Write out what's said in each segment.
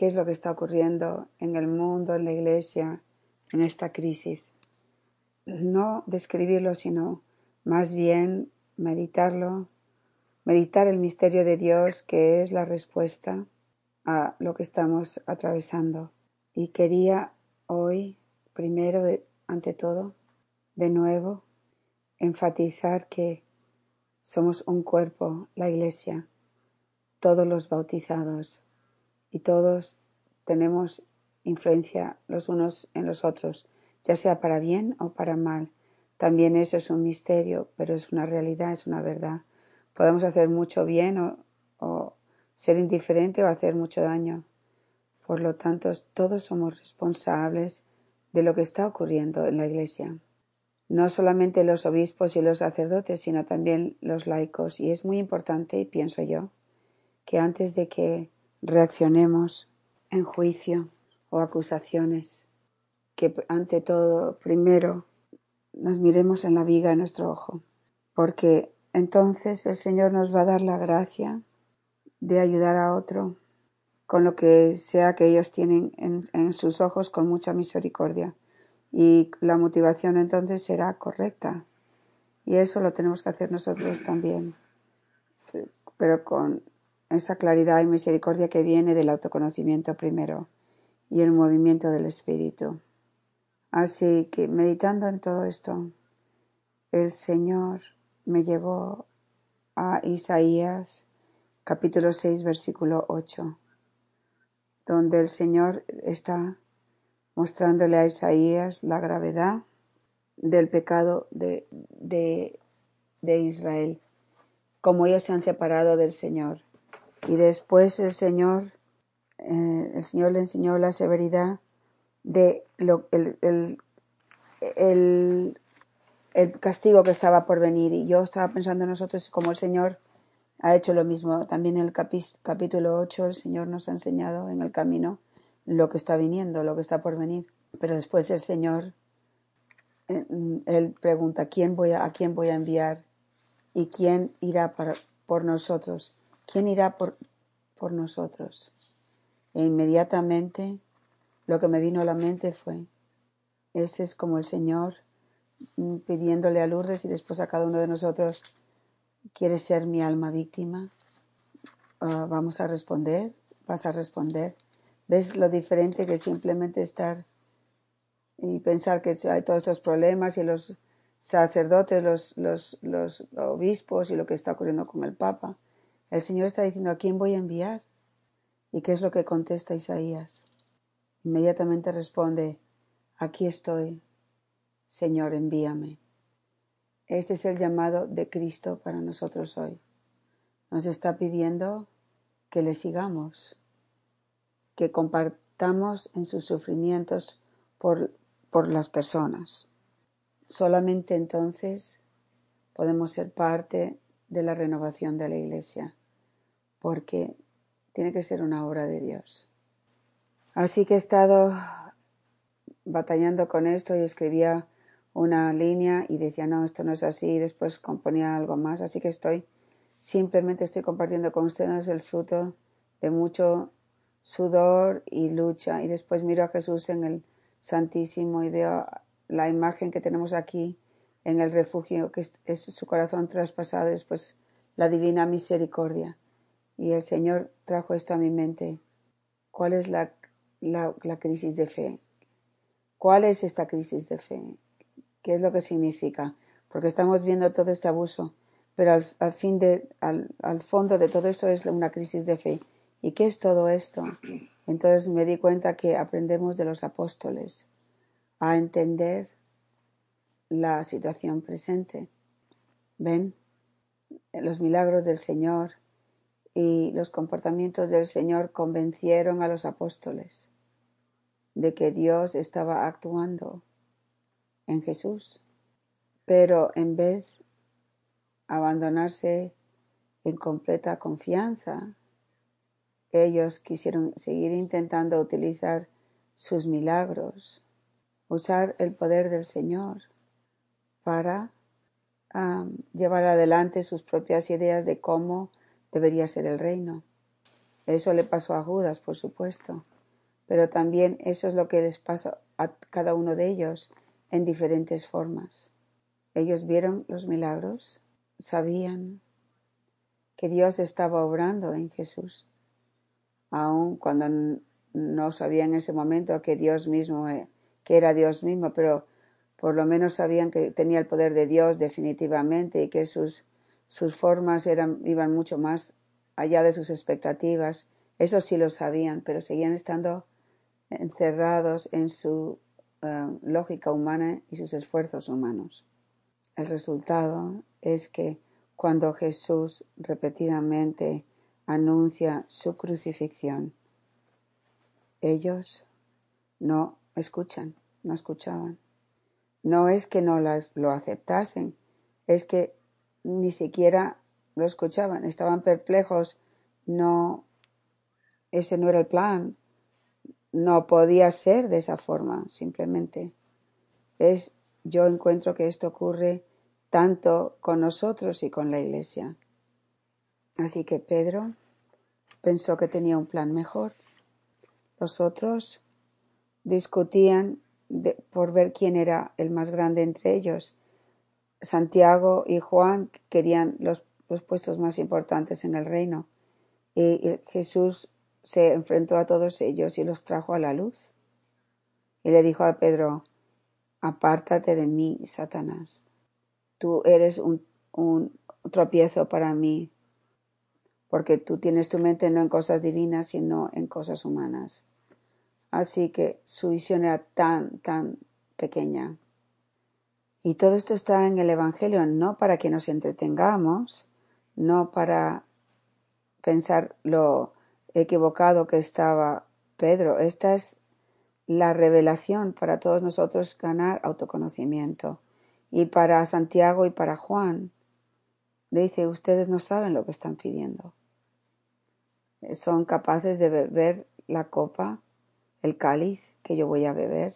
qué es lo que está ocurriendo en el mundo, en la iglesia, en esta crisis. No describirlo, sino más bien meditarlo, meditar el misterio de Dios que es la respuesta a lo que estamos atravesando. Y quería hoy, primero, ante todo, de nuevo, enfatizar que somos un cuerpo, la Iglesia, todos los bautizados, y todos tenemos influencia los unos en los otros, ya sea para bien o para mal. También eso es un misterio, pero es una realidad, es una verdad. Podemos hacer mucho bien o, o ser indiferente o hacer mucho daño. Por lo tanto, todos somos responsables de lo que está ocurriendo en la Iglesia. No solamente los obispos y los sacerdotes, sino también los laicos. Y es muy importante, pienso yo, que antes de que reaccionemos en juicio o acusaciones, que ante todo primero nos miremos en la viga de nuestro ojo, porque entonces el Señor nos va a dar la gracia de ayudar a otro con lo que sea que ellos tienen en, en sus ojos con mucha misericordia. Y la motivación entonces será correcta. Y eso lo tenemos que hacer nosotros también. Pero con esa claridad y misericordia que viene del autoconocimiento primero y el movimiento del espíritu. Así que meditando en todo esto, el Señor me llevó a Isaías capítulo 6 versículo 8, donde el Señor está mostrándole a Isaías la gravedad del pecado de, de, de Israel, como ellos se han separado del Señor y después el Señor, eh, el Señor le enseñó la severidad de lo, el, el, el, el, castigo que estaba por venir. Y yo estaba pensando en nosotros como el Señor ha hecho lo mismo. También en el capítulo 8 el Señor nos ha enseñado en el camino lo que está viniendo, lo que está por venir. Pero después el Señor, eh, Él pregunta, ¿quién voy a, ¿a quién voy a enviar? ¿Y quién irá para, por nosotros? ¿Quién irá por, por nosotros? E inmediatamente lo que me vino a la mente fue, ese es como el Señor mm, pidiéndole a Lourdes y después a cada uno de nosotros, ¿quieres ser mi alma víctima? Uh, vamos a responder, vas a responder. ¿Ves lo diferente que simplemente estar y pensar que hay todos estos problemas y los sacerdotes, los, los, los obispos y lo que está ocurriendo con el Papa? El Señor está diciendo, ¿a quién voy a enviar? ¿Y qué es lo que contesta Isaías? Inmediatamente responde, aquí estoy, Señor, envíame. Este es el llamado de Cristo para nosotros hoy. Nos está pidiendo que le sigamos, que compartamos en sus sufrimientos por, por las personas. Solamente entonces podemos ser parte de la renovación de la Iglesia porque tiene que ser una obra de Dios. Así que he estado batallando con esto y escribía una línea y decía, no, esto no es así, y después componía algo más. Así que estoy, simplemente estoy compartiendo con ustedes el fruto de mucho sudor y lucha. Y después miro a Jesús en el Santísimo y veo la imagen que tenemos aquí en el refugio, que es, su corazón traspasado, después la divina misericordia. Y el Señor trajo esto a mi mente. ¿Cuál es la, la, crisis de fe? ¿Cuál es esta crisis de fe? ¿Qué es lo que significa? Porque estamos viendo todo este abuso, pero al, al fin de, al, al, fondo de todo esto es una crisis de fe. ¿Y qué es todo esto? Entonces me di cuenta que aprendemos de los apóstoles a entender la situación presente. ¿Ven? Los milagros del Señor, y los comportamientos del Señor convencieron a los apóstoles de que Dios estaba actuando en Jesús. Pero en vez de abandonarse en completa confianza, ellos quisieron seguir intentando utilizar sus milagros, usar el poder del Señor para llevar adelante sus propias ideas de cómo debería ser el reino. Eso le pasó a Judas, por supuesto, pero también eso es lo que les pasó a cada uno de ellos en diferentes formas. Ellos vieron los milagros, sabían que Dios estaba obrando en Jesús, aun cuando no sabían en ese momento que Dios mismo, eh, que era Dios mismo, pero por lo menos sabían que tenía el poder de Dios definitivamente y que sus, sus formas eran, iban mucho más allá de sus expectativas. Eso sí lo sabían, pero seguían estando encerrados en su eh, lógica humana y sus esfuerzos humanos. El resultado es que cuando Jesús repetidamente anuncia su crucifixión, ellos no escuchan, no escuchaban. No es que no las, lo aceptasen, es que ni siquiera lo escuchaban, estaban perplejos, no, ese no era el plan, no podía ser de esa forma, simplemente. Es, yo encuentro que esto ocurre tanto con nosotros y con la iglesia. Así que Pedro pensó que tenía un plan mejor. Los otros discutían por ver quién era el más grande entre ellos. Santiago y Juan querían los, los puestos más importantes en el reino. Y Jesús se enfrentó a todos ellos y los trajo a la luz. Y le dijo a Pedro, apártate de mí, Satanás. Tú eres un, un tropiezo para mí, porque tú tienes tu mente no en cosas divinas, sino en cosas humanas. Así que su visión era tan, tan pequeña. Y todo esto está en el Evangelio, no para que nos entretengamos, no para pensar lo equivocado que estaba Pedro. Esta es la revelación para todos nosotros ganar autoconocimiento. Y para Santiago y para Juan, le dice, ustedes no saben lo que están pidiendo. Son capaces de beber la copa el cáliz que yo voy a beber.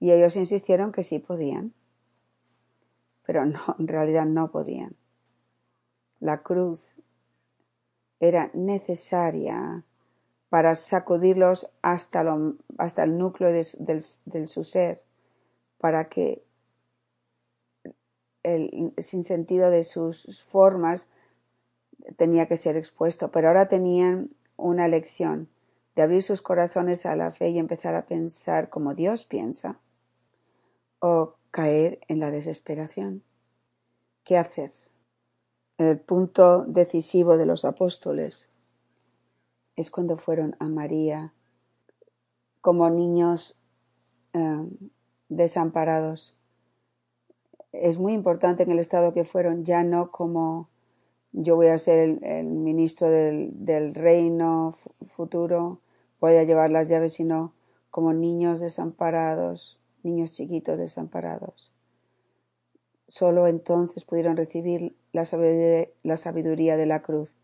Y ellos insistieron que sí podían, pero no, en realidad no podían. La cruz era necesaria para sacudirlos hasta, hasta el núcleo de, su ser, para que el sinsentido de sus formas tenía que ser expuesto, pero ahora tenían una lección de abrir sus corazones a la fe y empezar a pensar como Dios piensa, o caer en la desesperación. ¿Qué hacer? El punto decisivo de los apóstoles es cuando fueron a María como niños eh, desamparados. Es muy importante en el estado que fueron, ya no como yo voy a ser el, ministro del, del reino futuro, voy a llevar las llaves, sino como niños desamparados, niños chiquitos desamparados. Solo entonces pudieron recibir la sabiduría, de la cruz.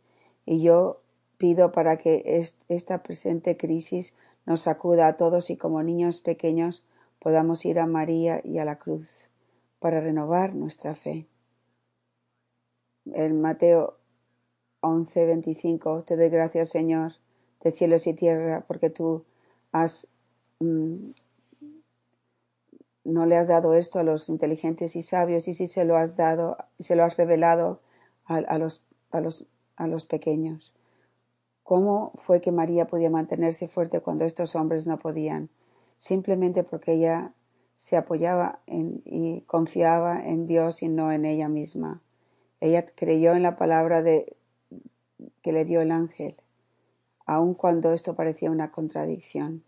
Y yo pido para que esta presente crisis nos sacuda a todos y como niños pequeños podamos ir a María y a la cruz para renovar nuestra fe. En Mateo 11, 25, te doy gracias, Señor, de cielos y tierra, porque tú has mm, no le has dado esto a los inteligentes y sabios, y si se lo has dado, se lo has revelado a, los, a, los, a los pequeños. ¿Cómo fue que María podía mantenerse fuerte cuando estos hombres no podían? Simplemente porque ella se apoyaba en, y confiaba en Dios y no en ella misma. Ella creyó en la palabra de, que le dio el ángel aun cuando esto parecía una contradicción.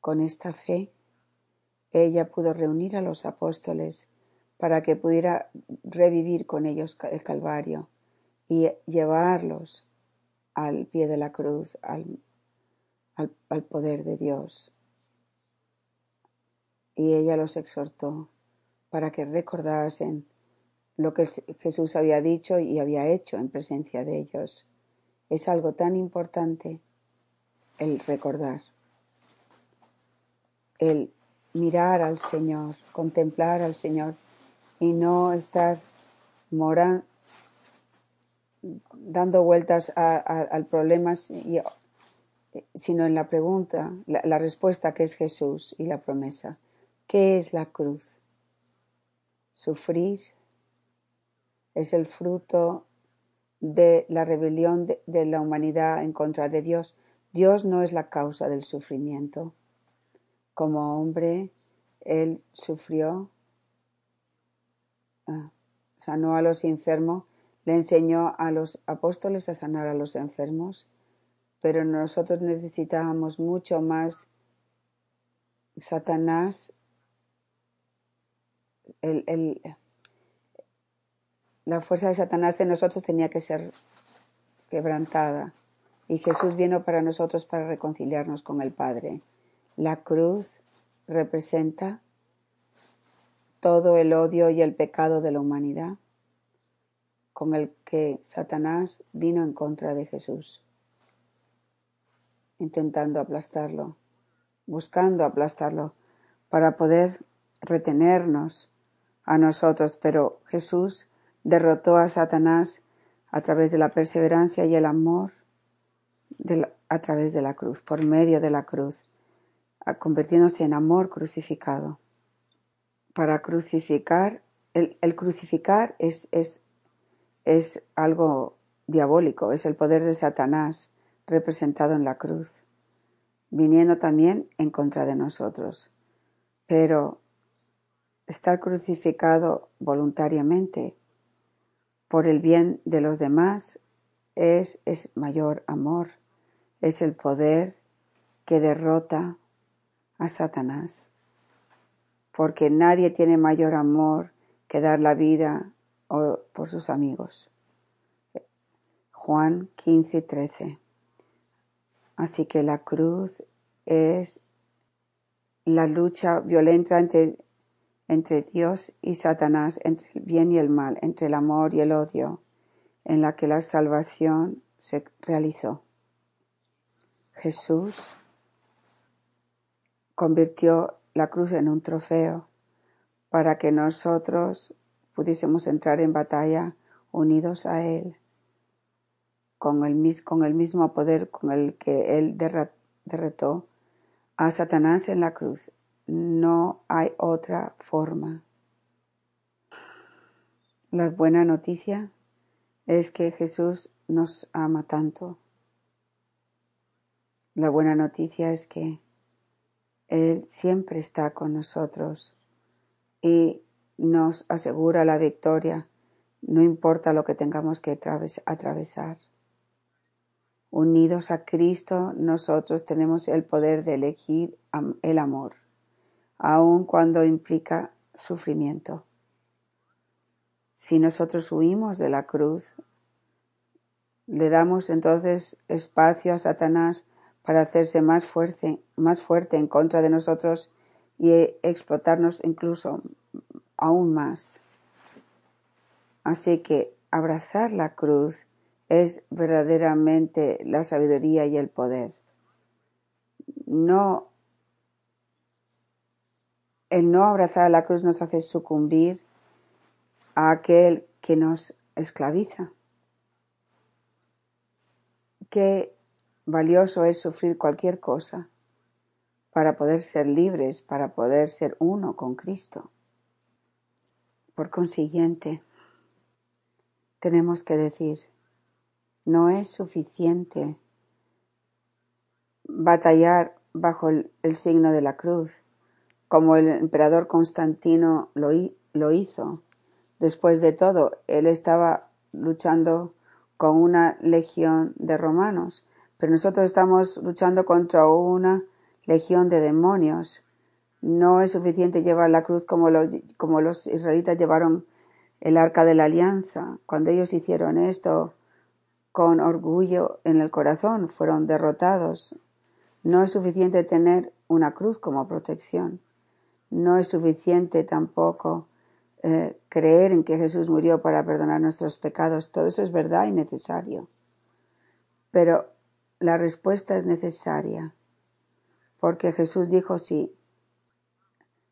Con esta fe, ella pudo reunir a los apóstoles para que pudiera revivir con ellos el Calvario y llevarlos al pie de la cruz, al, al, poder de Dios. Y ella los exhortó para que recordasen lo que Jesús había dicho y había hecho en presencia de ellos es algo tan importante el recordar, el mirar al Señor, contemplar al Señor y no estar dando vueltas a- al problema, sino en la pregunta, la, respuesta que es Jesús y la promesa. ¿Qué es la cruz? Sufrir es el fruto de la rebelión de la humanidad en contra de Dios. Dios no es la causa del sufrimiento. Como hombre, Él sufrió, ah, sanó a los enfermos, le enseñó a los apóstoles a sanar a los enfermos, pero nosotros necesitábamos mucho más. Satanás, la fuerza de Satanás en nosotros tenía que ser quebrantada. Y Jesús vino para nosotros para reconciliarnos con el Padre. La cruz representa todo el odio y el pecado de la humanidad con el que Satanás vino en contra de Jesús, intentando aplastarlo, buscando aplastarlo para poder retenernos a nosotros, pero Jesús derrotó a Satanás a través de la perseverancia y el amor a través de la cruz, por medio de la cruz, convirtiéndose en amor crucificado. Para crucificar, el, crucificar es, es, es algo diabólico, es el poder de Satanás representado en la cruz, viniendo también en contra de nosotros. Pero estar crucificado voluntariamente por el bien de los demás es, es mayor amor, es el poder que derrota a Satanás, porque nadie tiene mayor amor que dar la vida por sus amigos. Juan 15, 13. Así que la cruz es la lucha violenta entre, entre Dios y Satanás, entre el bien y el mal, entre el amor y el odio, en la que la salvación se realizó. Jesús convirtió la cruz en un trofeo para que nosotros pudiésemos entrar en batalla unidos a Él, con el, con el mismo poder con el que Él derrotó a Satanás en la cruz. No hay otra forma. La buena noticia es que Jesús nos ama tanto. La buena noticia es que Él siempre está con nosotros y nos asegura la victoria, no importa lo que tengamos que atraves- atravesar. Unidos a Cristo, nosotros tenemos el poder de elegir el amor, aun cuando implica sufrimiento. Si nosotros huimos de la cruz, le damos entonces espacio a Satanás para hacerse más fuerte, más fuerte en contra de nosotros y eh, explotarnos incluso aún más. Así que abrazar la cruz es verdaderamente la sabiduría y el poder. No, el no abrazar la cruz nos hace sucumbir a aquel que nos esclaviza. Qué valioso es sufrir cualquier cosa para poder ser libres, para poder ser uno con Cristo. Por consiguiente, tenemos que decir, no es suficiente batallar bajo el, signo de la cruz, como el emperador Constantino lo hizo. Después de todo, él estaba luchando con una legión de romanos, pero nosotros estamos luchando contra una legión de demonios. No es suficiente llevar la cruz como, como los israelitas llevaron el arca de la alianza. Cuando ellos hicieron esto con orgullo en el corazón, fueron derrotados. No es suficiente tener una cruz como protección. No es suficiente tampoco eh, creer en que Jesús murió para perdonar nuestros pecados. Todo eso es verdad y necesario. Pero la respuesta es necesaria. Porque Jesús dijo, sí,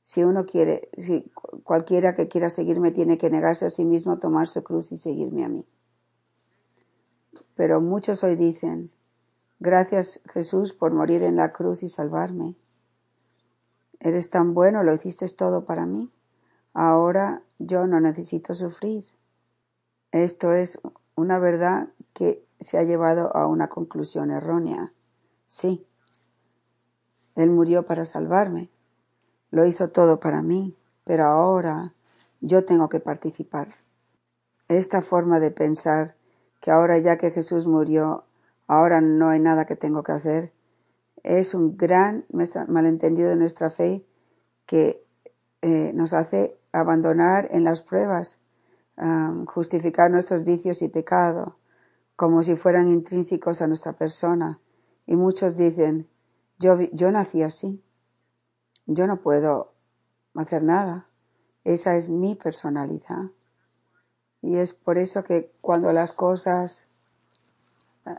si uno quiere, si cualquiera que quiera seguirme tiene que negarse a sí mismo, tomar su cruz y seguirme a mí. Pero muchos hoy dicen, gracias Jesús por morir en la cruz y salvarme. Eres tan bueno, lo hiciste todo para mí. Ahora yo no necesito sufrir. Esto es una verdad que se ha llevado a una conclusión errónea. Sí, Él murió para salvarme. Lo hizo todo para mí, pero ahora yo tengo que participar. Esta forma de pensar que ahora ya que Jesús murió, ahora no hay nada que tengo que hacer, es un gran malentendido de nuestra fe que eh, nos hace abandonar en las pruebas, justificar nuestros vicios y pecado, como si fueran intrínsecos a nuestra persona. Y muchos dicen, yo, yo nací así, yo no puedo hacer nada, esa es mi personalidad. Y es por eso que cuando las cosas eh,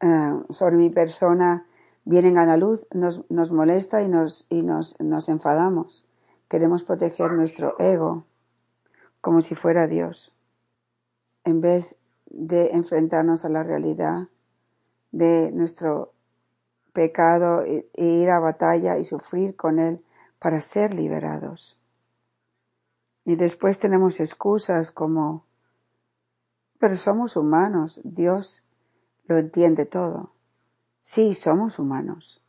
eh, sobre mi persona vienen a la luz, nos, nos molesta y, nos, y nos, nos enfadamos. Queremos proteger nuestro ego como si fuera Dios, en vez de enfrentarnos a la realidad de nuestro pecado e, ir a batalla y sufrir con él para ser liberados. Y después tenemos excusas como, pero somos humanos, Dios lo entiende todo. Sí, somos humanos.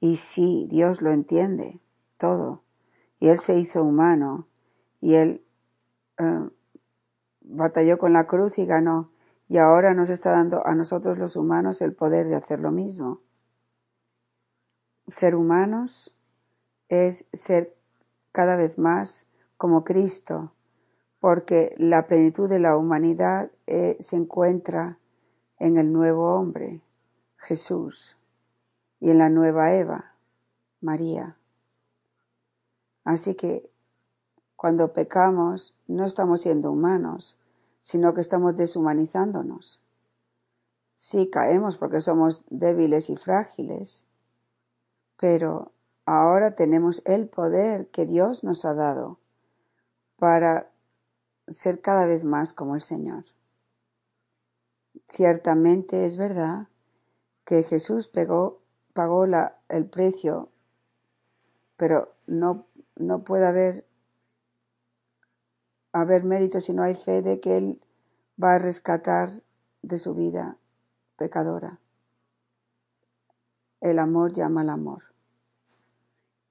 Y sí, Dios lo entiende todo. Y Él se hizo humano. Y Él eh, batalló con la cruz y ganó. Y ahora nos está dando a nosotros los humanos el poder de hacer lo mismo. Ser humanos es ser cada vez más como Cristo, porque la plenitud de la humanidad eh, se encuentra en el nuevo hombre. Jesús, y en la nueva Eva, María. Así que cuando pecamos no estamos siendo humanos, sino que estamos deshumanizándonos. Sí caemos porque somos débiles y frágiles, pero ahora tenemos el poder que Dios nos ha dado para ser cada vez más como el Señor. Ciertamente es verdad que Jesús pagó el precio, pero no, no puede haber, haber mérito si no hay fe de que Él va a rescatar de su vida pecadora. El amor llama al amor.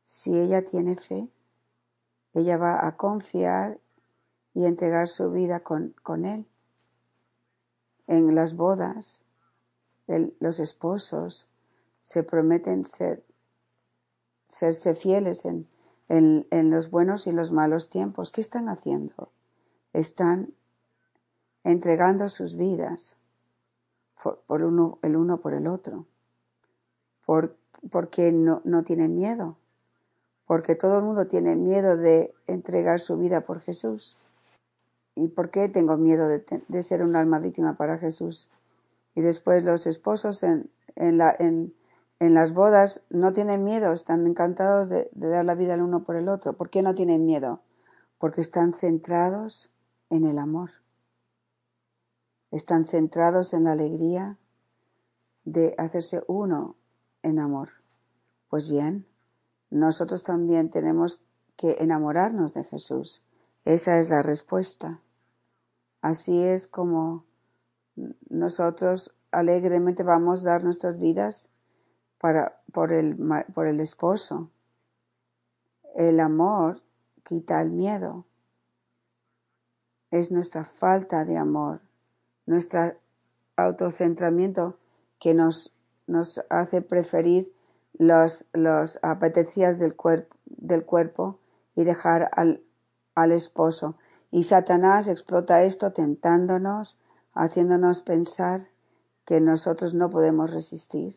Si ella tiene fe, ella va a confiar y entregar su vida con, con Él. En las bodas, los esposos se prometen ser, serse fieles en, en, los buenos y los malos tiempos. ¿Qué están haciendo? Están entregando sus vidas por, el uno por el otro. Por, porque no, no tienen miedo. Porque todo el mundo tiene miedo de entregar su vida por Jesús. ¿Y por qué tengo miedo de, de ser un alma víctima para Jesús? Y después los esposos en, en, la, en, en las bodas no tienen miedo, están encantados de, de, dar la vida el uno por el otro. ¿Por qué no tienen miedo? Porque están centrados en el amor. Están centrados en la alegría de hacerse uno en amor. Pues bien, nosotros también tenemos que enamorarnos de Jesús. Esa es la respuesta. Así es como nosotros alegremente vamos a dar nuestras vidas para, por, el, por el esposo. El amor quita el miedo. Es nuestra falta de amor, nuestro autocentramiento que nos, nos hace preferir los, los apetecías del, del cuerpo y dejar al, al esposo. Y Satanás explota esto tentándonos haciéndonos pensar que nosotros no podemos resistir.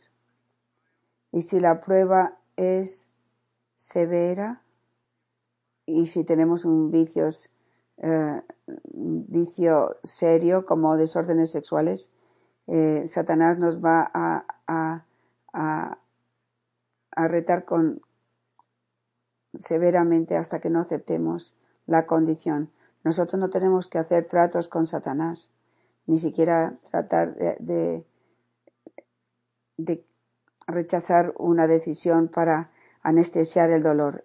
Y si la prueba es severa y si tenemos un vicio, eh, vicio serio como desórdenes sexuales, eh, Satanás nos va a, a, a, retar con, severamente hasta que no aceptemos la condición. Nosotros no tenemos que hacer tratos con Satanás. ni siquiera tratar de, de, rechazar una decisión para anestesiar el dolor.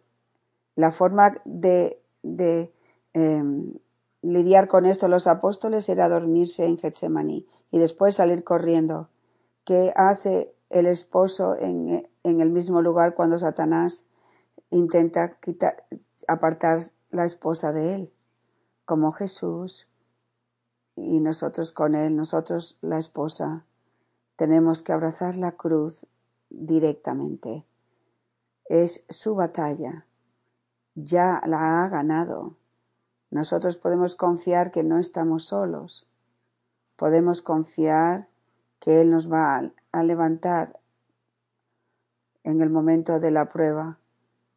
La forma de, de em, lidiar con esto los apóstoles era dormirse en Getsemaní y después salir corriendo. ¿Qué hace el esposo en, en el mismo lugar cuando Satanás intenta quitar, apartar la esposa de él? Como Jesús y nosotros con él, nosotros la esposa, tenemos que abrazar la cruz directamente. Es su batalla. Ya la ha ganado. Nosotros podemos confiar que no estamos solos. Podemos confiar que Él nos va a levantar en el momento de la prueba.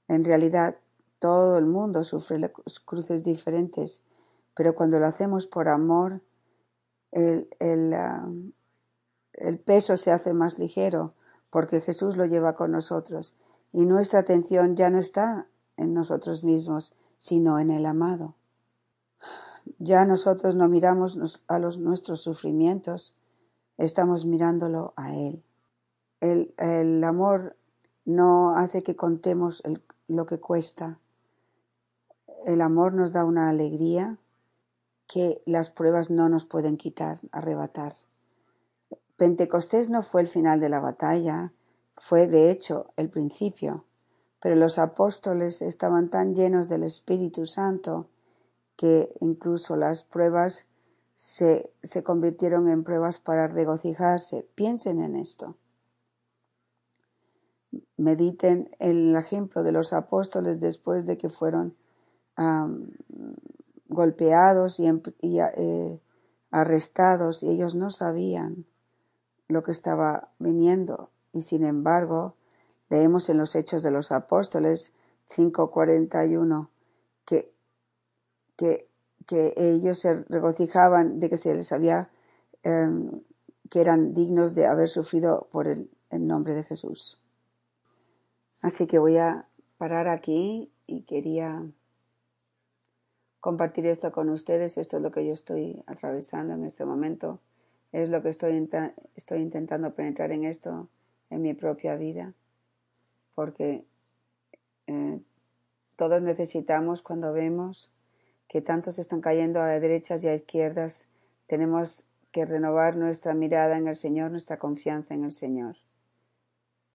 En realidad, todo el mundo sufre cruces diferentes, pero cuando lo hacemos por amor, ah, el peso se hace más ligero porque Jesús lo lleva con nosotros y nuestra atención ya no está en nosotros mismos, sino en el amado. Ya nosotros no miramos a los nuestros sufrimientos, estamos mirándolo a Él. El, el amor no hace que contemos lo que cuesta. El amor nos da una alegría que las pruebas no nos pueden quitar, arrebatar. Pentecostés no fue el final de la batalla, fue de hecho el principio, pero los apóstoles estaban tan llenos del Espíritu Santo que incluso las pruebas se, se convirtieron en pruebas para regocijarse. Piensen en esto. Mediten el ejemplo de los apóstoles después de que fueron golpeados y, eh, arrestados y ellos no sabían lo que estaba viniendo. Y sin embargo, leemos en los Hechos de los Apóstoles 5.41 que, que, que ellos se regocijaban de que se les había, em, que eran dignos de haber sufrido por el, el nombre de Jesús. Así que voy a parar aquí y quería compartir esto con ustedes. Esto es lo que yo estoy atravesando en este momento es lo que estoy, estoy intentando penetrar en esto en mi propia vida, porque eh, todos necesitamos cuando vemos que tantos están cayendo a derechas y a izquierdas, tenemos que renovar nuestra mirada en el Señor, nuestra confianza en el Señor.